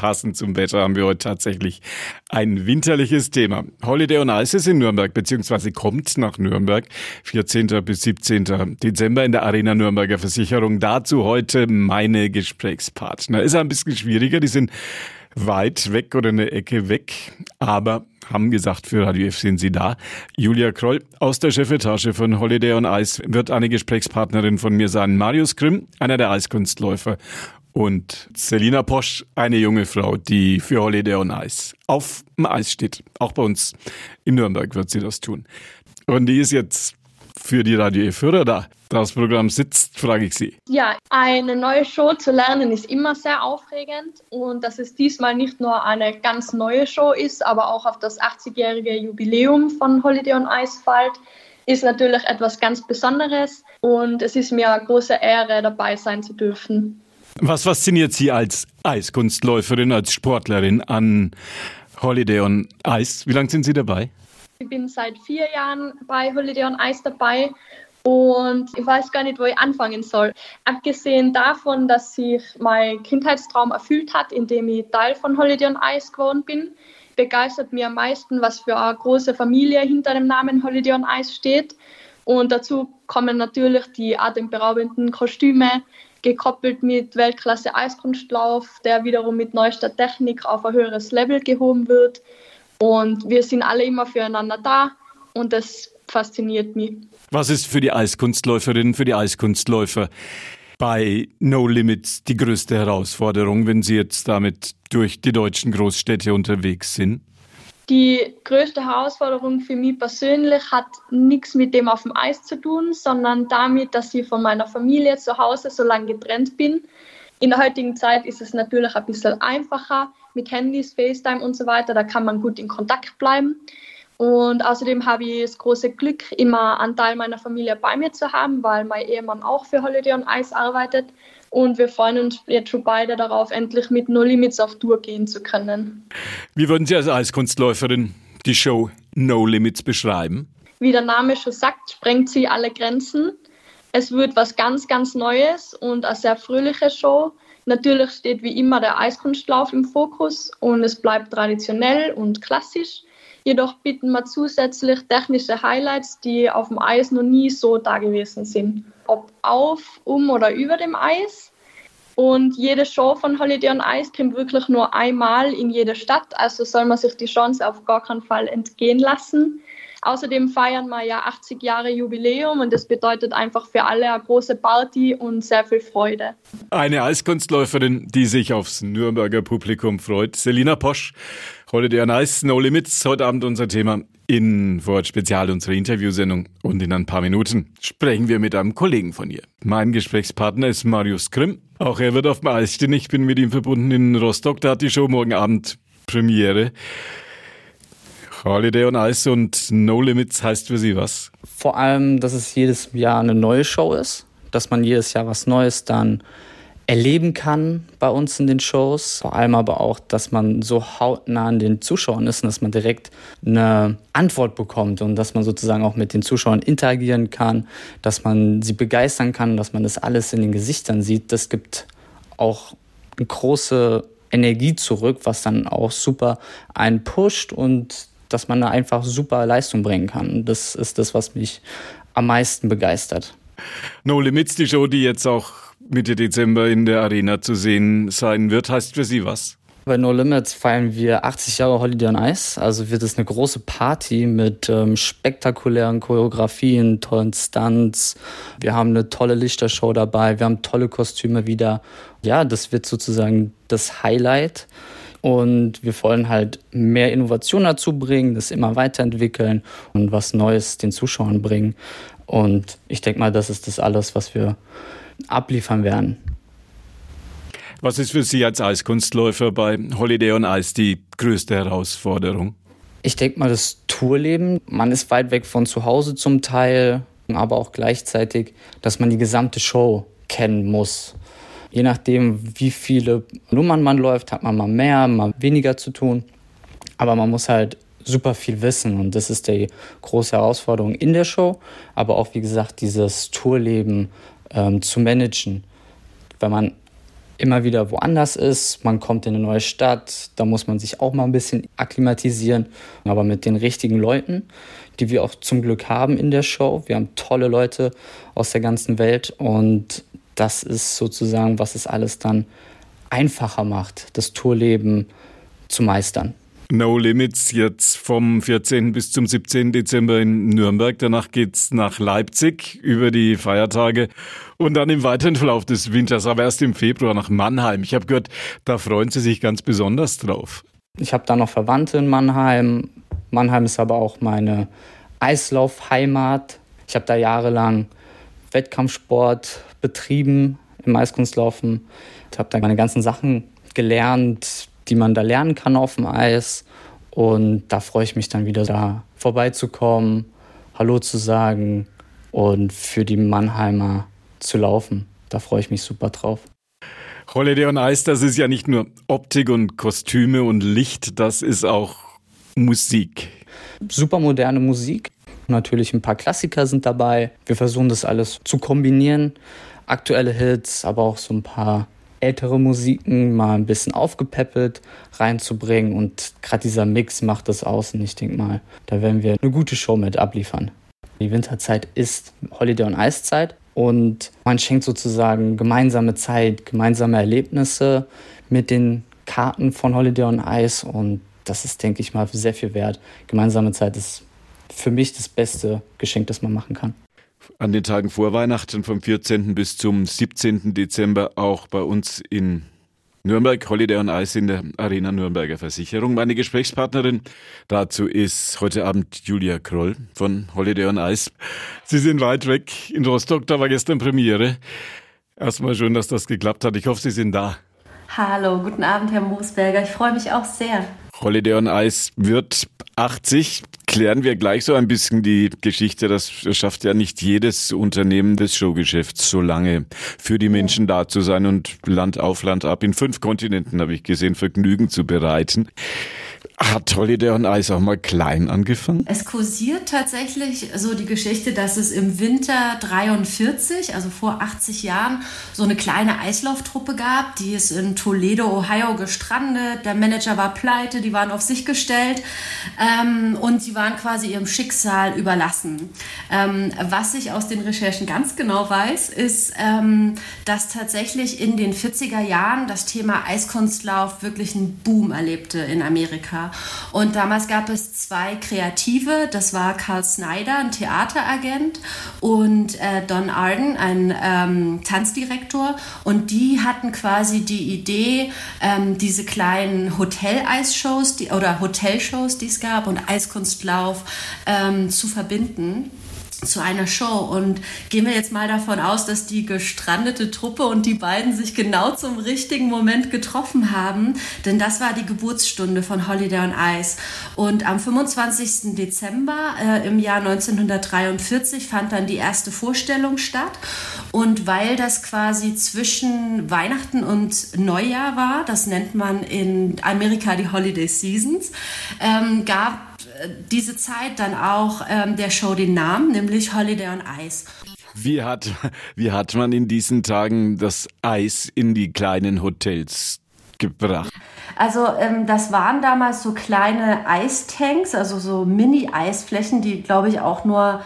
passend zum Wetter haben wir heute tatsächlich ein winterliches Thema. Holiday on Ice ist in Nürnberg, beziehungsweise kommt nach Nürnberg. 14. bis 17. Dezember in der Arena Nürnberger Versicherung. Dazu heute meine Gesprächspartner. Ist ein bisschen schwieriger, die sind weit weg oder eine Ecke weg, aber haben gesagt, für Radio F sind sie da. Julia Kroll aus der Chefetage von Holiday on Ice wird eine Gesprächspartnerin von mir sein. Marius Grimm, einer der Eiskunstläufer und Selina Posch, eine junge Frau, die für Holiday on Ice auf dem Eis steht. Auch bei uns in Nürnberg wird sie das tun. Und die ist jetzt für die Radio E-Führer da. Das Programm sitzt, frage ich Sie. Ja, eine neue Show zu lernen ist immer sehr aufregend und dass es diesmal nicht nur eine ganz neue Show ist, aber auch auf das 80-jährige Jubiläum von Holiday on Ice fällt, ist natürlich etwas ganz Besonderes und es ist mir eine große Ehre, dabei sein zu dürfen. Was fasziniert Sie als Eiskunstläuferin, als Sportlerin an Holiday on Ice? Wie lange sind Sie dabei? Ich bin seit vier Jahren bei Holiday on Ice dabei und ich weiß gar nicht, wo ich anfangen soll. Abgesehen davon, dass sich mein Kindheitstraum erfüllt hat, indem ich Teil von Holiday on Ice geworden bin, begeistert mir am meisten, was für eine große Familie hinter dem Namen Holiday on Ice steht. Und dazu kommen natürlich die atemberaubenden Kostüme, gekoppelt mit Weltklasse Eiskunstlauf, der wiederum mit neuester Technik auf ein höheres Level gehoben wird. Und wir sind alle immer füreinander da und das fasziniert mich. Was ist für die Eiskunstläuferinnen, für die Eiskunstläufer bei No Limits die größte Herausforderung, wenn sie jetzt damit durch die deutschen Großstädte unterwegs sind? Die größte Herausforderung für mich persönlich hat nichts mit dem auf dem Eis zu tun, sondern damit, dass ich von meiner Familie zu Hause so lange getrennt bin. In der heutigen Zeit ist es natürlich ein bisschen einfacher mit Handys, FaceTime und so weiter. Da kann man gut in Kontakt bleiben. Und außerdem habe ich das große Glück, immer einen Teil meiner Familie bei mir zu haben, weil mein Ehemann auch für Holiday on Ice arbeitet. Und wir freuen uns jetzt schon beide darauf, endlich mit No Limits auf Tour gehen zu können. Wie würden Sie als Eiskunstläuferin die Show No Limits beschreiben? Wie der Name schon sagt, sprengt sie alle Grenzen. Es wird was ganz, ganz Neues und eine sehr fröhliche Show. Natürlich steht wie immer der Eiskunstlauf im Fokus und es bleibt traditionell und klassisch. Jedoch bieten wir zusätzlich technische Highlights, die auf dem Eis noch nie so da gewesen sind. Ob auf, um oder über dem Eis. Und jede Show von Holiday on Ice kommt wirklich nur einmal in jede Stadt, also soll man sich die Chance auf gar keinen Fall entgehen lassen. Außerdem feiern wir ja 80 Jahre Jubiläum und das bedeutet einfach für alle eine große Party und sehr viel Freude. Eine Eiskunstläuferin, die sich aufs Nürnberger Publikum freut. Selina Posch, Holiday on Ice, No Limits, heute Abend unser Thema in Wort Spezial, unsere Interviewsendung. Und in ein paar Minuten sprechen wir mit einem Kollegen von ihr. Mein Gesprächspartner ist Marius Grimm. Auch er wird auf dem Eis stehen. Ich bin mit ihm verbunden in Rostock. Da hat die Show morgen Abend Premiere. Holiday on Ice und No Limits heißt für Sie was? Vor allem, dass es jedes Jahr eine neue Show ist, dass man jedes Jahr was Neues dann erleben kann bei uns in den Shows. Vor allem aber auch, dass man so hautnah an den Zuschauern ist und dass man direkt eine Antwort bekommt und dass man sozusagen auch mit den Zuschauern interagieren kann, dass man sie begeistern kann, dass man das alles in den Gesichtern sieht. Das gibt auch eine große Energie zurück, was dann auch super einen pusht und dass man da einfach super Leistung bringen kann. Das ist das, was mich am meisten begeistert. No Limits, die Show, die jetzt auch Mitte Dezember in der Arena zu sehen sein wird, heißt für Sie was? Bei No Limits feiern wir 80 Jahre Holiday on Ice. Also wird es eine große Party mit ähm, spektakulären Choreografien, tollen Stunts. Wir haben eine tolle Lichtershow dabei. Wir haben tolle Kostüme wieder. Ja, das wird sozusagen das Highlight. Und wir wollen halt mehr Innovation dazu bringen, das immer weiterentwickeln und was Neues den Zuschauern bringen. Und ich denke mal, das ist das alles, was wir abliefern werden. Was ist für Sie als Eiskunstläufer bei Holiday on Ice die größte Herausforderung? Ich denke mal, das Tourleben. Man ist weit weg von zu Hause zum Teil, aber auch gleichzeitig, dass man die gesamte Show kennen muss. Je nachdem, wie viele Nummern man läuft, hat man mal mehr, mal weniger zu tun. Aber man muss halt super viel wissen und das ist die große Herausforderung in der Show, aber auch wie gesagt dieses Tourleben ähm, zu managen, weil man immer wieder woanders ist. Man kommt in eine neue Stadt, da muss man sich auch mal ein bisschen akklimatisieren, aber mit den richtigen Leuten, die wir auch zum Glück haben in der Show. Wir haben tolle Leute aus der ganzen Welt und das ist sozusagen, was es alles dann einfacher macht, das Tourleben zu meistern. No Limits jetzt vom 14. bis zum 17. Dezember in Nürnberg. Danach geht's nach Leipzig über die Feiertage und dann im weiteren Verlauf des Winters, aber erst im Februar nach Mannheim. Ich habe gehört, da freuen Sie sich ganz besonders drauf. Ich habe da noch Verwandte in Mannheim. Mannheim ist aber auch meine Eislaufheimat. Ich habe da jahrelang Wettkampfsport betrieben im Eiskunstlaufen. Ich habe da meine ganzen Sachen gelernt, die man da lernen kann auf dem Eis. Und da freue ich mich dann wieder da vorbeizukommen, Hallo zu sagen und für die Mannheimer zu laufen. Da freue ich mich super drauf. Holiday on Ice, das ist ja nicht nur Optik und Kostüme und Licht, das ist auch Musik. Super moderne Musik. Natürlich ein paar Klassiker sind dabei. Wir versuchen das alles zu kombinieren. Aktuelle Hits, aber auch so ein paar ältere Musiken mal ein bisschen aufgepäppelt reinzubringen. Und gerade dieser Mix macht das aus. Und ich denke mal, da werden wir eine gute Show mit abliefern. Die Winterzeit ist Holiday on Ice Zeit und man schenkt sozusagen gemeinsame Zeit, gemeinsame Erlebnisse mit den Karten von Holiday on Ice und das ist, denke ich mal, sehr viel wert. Gemeinsame Zeit ist für mich das beste Geschenk, das man machen kann an den Tagen vor Weihnachten vom 14. bis zum 17. Dezember auch bei uns in Nürnberg, Holiday on Ice in der Arena Nürnberger Versicherung. Meine Gesprächspartnerin dazu ist heute Abend Julia Kroll von Holiday on Ice. Sie sind weit weg in Rostock, da war gestern Premiere. Erstmal schön, dass das geklappt hat. Ich hoffe, Sie sind da. Hallo, guten Abend, Herr Moosberger. Ich freue mich auch sehr. Holiday on Ice wird 80. Klären wir gleich so ein bisschen die Geschichte. Das schafft ja nicht jedes Unternehmen des Showgeschäfts so lange für die Menschen da zu sein und Land auf Land ab in fünf Kontinenten, habe ich gesehen, Vergnügen zu bereiten. Hat Holiday on Ice auch mal klein angefangen? Es kursiert tatsächlich so die Geschichte, dass es im Winter 43, also vor 80 Jahren, so eine kleine Eislauftruppe gab. Die ist in Toledo, Ohio gestrandet. Der Manager war pleite, die waren auf sich gestellt ähm, und sie waren quasi ihrem Schicksal überlassen. Ähm, was ich aus den Recherchen ganz genau weiß, ist, ähm, dass tatsächlich in den 40er Jahren das Thema Eiskunstlauf wirklich einen Boom erlebte in Amerika. Und damals gab es zwei Kreative, das war Carl Snyder, ein Theateragent, und äh, Don Arden, ein ähm, Tanzdirektor. Und die hatten quasi die Idee, ähm, diese kleinen Hotel-Eisshows oder Hotelshows, die es gab, und Eiskunstlauf ähm, zu verbinden zu einer Show. Und gehen wir jetzt mal davon aus, dass die gestrandete Truppe und die beiden sich genau zum richtigen Moment getroffen haben, denn das war die Geburtsstunde von Holiday on Ice. Und am 25. Dezember äh, im Jahr 1943 fand dann die erste Vorstellung statt. Und weil das quasi zwischen Weihnachten und Neujahr war, das nennt man in Amerika die Holiday Seasons, ähm, gab diese Zeit dann auch ähm, der Show den Namen, nämlich Holiday on Ice. Wie hat, wie hat man in diesen Tagen das Eis in die kleinen Hotels gebracht? Also ähm, das waren damals so kleine Eistanks, also so Mini-Eisflächen, die glaube ich auch nur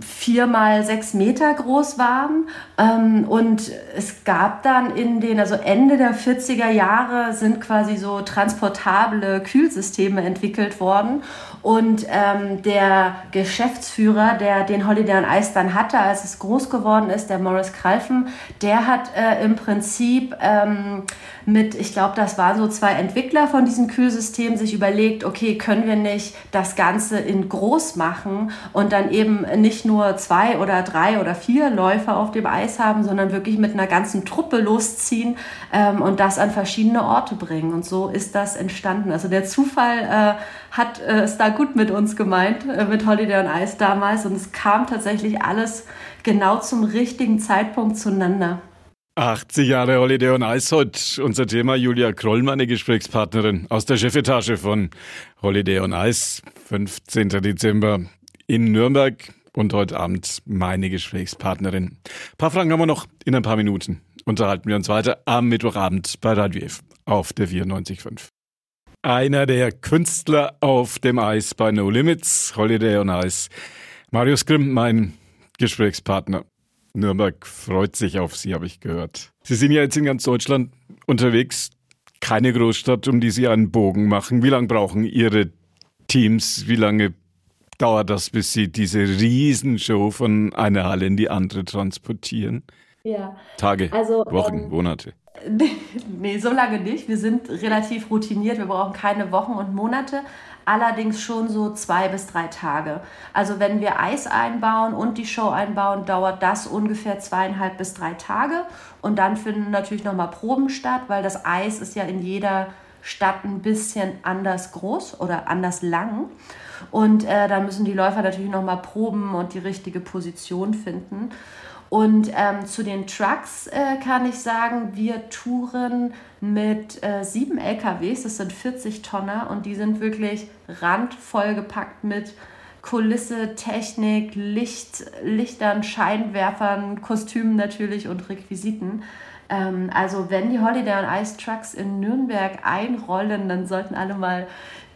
vier mal sechs Meter groß waren. Ähm, und es gab dann in den, also Ende der 40er Jahre sind quasi so transportable Kühlsysteme entwickelt worden. Und ähm, der Geschäftsführer, der den Holiday on Ice dann hatte, als es groß geworden ist, der Morris Kralfen, der hat äh, im Prinzip ähm, mit, ich glaube, das waren so zwei Entwickler von diesem Kühlsystem, sich überlegt, okay, können wir nicht das Ganze in groß machen und dann eben nicht nur zwei oder drei oder vier Läufer auf dem Eis haben, sondern wirklich mit einer ganzen Truppe losziehen ähm, und das an verschiedene Orte bringen. Und so ist das entstanden. Also der Zufall äh, hat äh, es da gut mit uns gemeint, äh, mit Holiday on Ice damals. Und es kam tatsächlich alles genau zum richtigen Zeitpunkt zueinander. 80 Jahre Holiday on Ice heute. Unser Thema Julia Kroll, meine Gesprächspartnerin aus der Chefetage von Holiday on Ice. 15. Dezember in Nürnberg und heute Abend meine Gesprächspartnerin. Ein paar Fragen haben wir noch in ein paar Minuten. Unterhalten wir uns weiter am Mittwochabend bei Radio F auf der 94.5. Einer der Künstler auf dem Eis bei No Limits, Holiday on Ice. Marius Grimm, mein Gesprächspartner. Nürnberg freut sich auf Sie, habe ich gehört. Sie sind ja jetzt in ganz Deutschland unterwegs. Keine Großstadt, um die Sie einen Bogen machen. Wie lange brauchen Ihre Teams? Wie lange dauert das, bis Sie diese Riesenshow von einer Halle in die andere transportieren? Ja. Tage, also, Wochen, ähm, Monate. nee, so lange nicht. Wir sind relativ routiniert. Wir brauchen keine Wochen und Monate. Allerdings schon so zwei bis drei Tage. Also wenn wir Eis einbauen und die Show einbauen, dauert das ungefähr zweieinhalb bis drei Tage. Und dann finden natürlich nochmal Proben statt, weil das Eis ist ja in jeder Stadt ein bisschen anders groß oder anders lang. Und äh, da müssen die Läufer natürlich nochmal proben und die richtige Position finden. Und ähm, zu den Trucks äh, kann ich sagen, wir touren mit äh, sieben LKWs, das sind 40 Tonner und die sind wirklich randvoll gepackt mit Kulisse, Technik, Licht, Lichtern, Scheinwerfern, Kostümen natürlich und Requisiten. Ähm, also wenn die Holiday on Ice Trucks in Nürnberg einrollen, dann sollten alle mal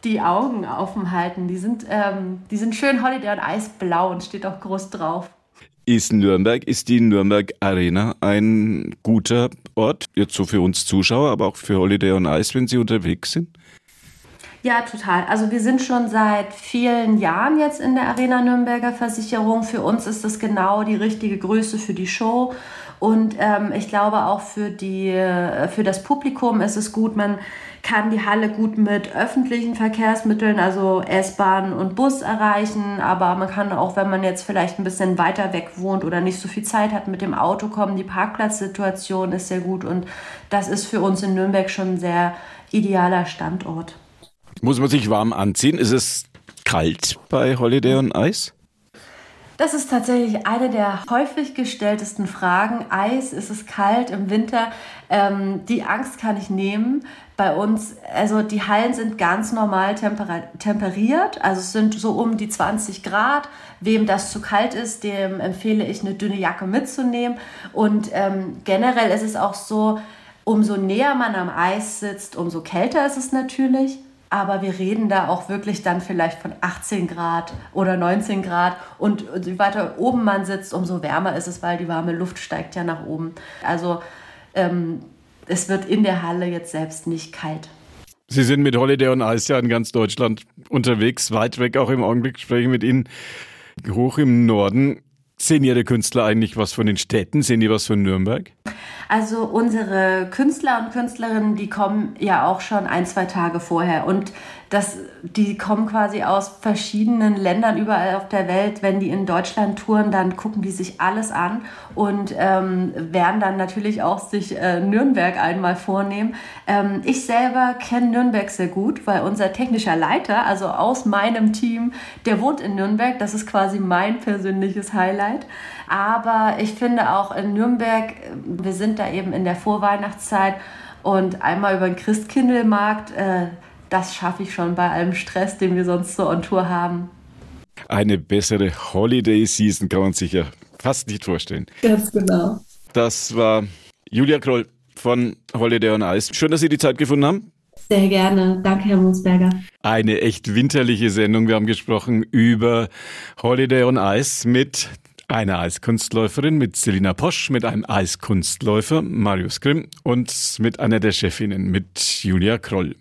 die Augen offen halten. Die sind, ähm, die sind schön Holiday on Ice blau und steht auch groß drauf. Ist Nürnberg, ist die Nürnberg Arena ein guter Ort, jetzt so für uns Zuschauer, aber auch für Holiday on Ice, wenn Sie unterwegs sind? Ja, total. Also wir sind schon seit vielen Jahren jetzt in der Arena Nürnberger Versicherung. Für uns ist das genau die richtige Größe für die Show. Und ähm, ich glaube auch für, die, für das Publikum ist es gut, man kann die Halle gut mit öffentlichen Verkehrsmitteln, also S-Bahn und Bus erreichen, aber man kann auch, wenn man jetzt vielleicht ein bisschen weiter weg wohnt oder nicht so viel Zeit hat, mit dem Auto kommen. Die Parkplatzsituation ist sehr gut und das ist für uns in Nürnberg schon ein sehr idealer Standort. Muss man sich warm anziehen? Ist es kalt bei Holiday on Ice? Das ist tatsächlich eine der häufig gestelltesten Fragen. Eis, ist es kalt im Winter? Ähm, die Angst kann ich nehmen. Bei uns, also die Hallen sind ganz normal temperiert, also es sind so um die 20 Grad. Wem das zu kalt ist, dem empfehle ich eine dünne Jacke mitzunehmen. Und ähm, generell ist es auch so, umso näher man am Eis sitzt, umso kälter ist es natürlich aber wir reden da auch wirklich dann vielleicht von 18 Grad oder 19 Grad und je weiter oben man sitzt, umso wärmer ist es, weil die warme Luft steigt ja nach oben. Also ähm, es wird in der Halle jetzt selbst nicht kalt. Sie sind mit Holiday on Ice ja in ganz Deutschland unterwegs, weit weg auch im Augenblick spreche ich mit Ihnen, hoch im Norden. Sehen Ihre Künstler eigentlich was von den Städten? Sehen die was von Nürnberg? Also unsere Künstler und Künstlerinnen, die kommen ja auch schon ein, zwei Tage vorher. Und das, die kommen quasi aus verschiedenen Ländern überall auf der Welt. Wenn die in Deutschland touren, dann gucken die sich alles an und ähm, werden dann natürlich auch sich äh, Nürnberg einmal vornehmen. Ähm, ich selber kenne Nürnberg sehr gut, weil unser technischer Leiter, also aus meinem Team, der wohnt in Nürnberg. Das ist quasi mein persönliches Highlight. Aber ich finde auch in Nürnberg, wir sind da eben in der Vorweihnachtszeit und einmal über den Christkindlmarkt, äh, das schaffe ich schon bei allem Stress, den wir sonst so on Tour haben. Eine bessere Holiday Season kann man sich ja fast nicht vorstellen. Ganz genau. Das war Julia Kroll von Holiday on Ice. Schön, dass Sie die Zeit gefunden haben. Sehr gerne. Danke, Herr Musberger. Eine echt winterliche Sendung. Wir haben gesprochen über Holiday on Ice mit einer Eiskunstläuferin, mit Selina Posch, mit einem Eiskunstläufer, Marius Grimm, und mit einer der Chefinnen, mit Julia Kroll.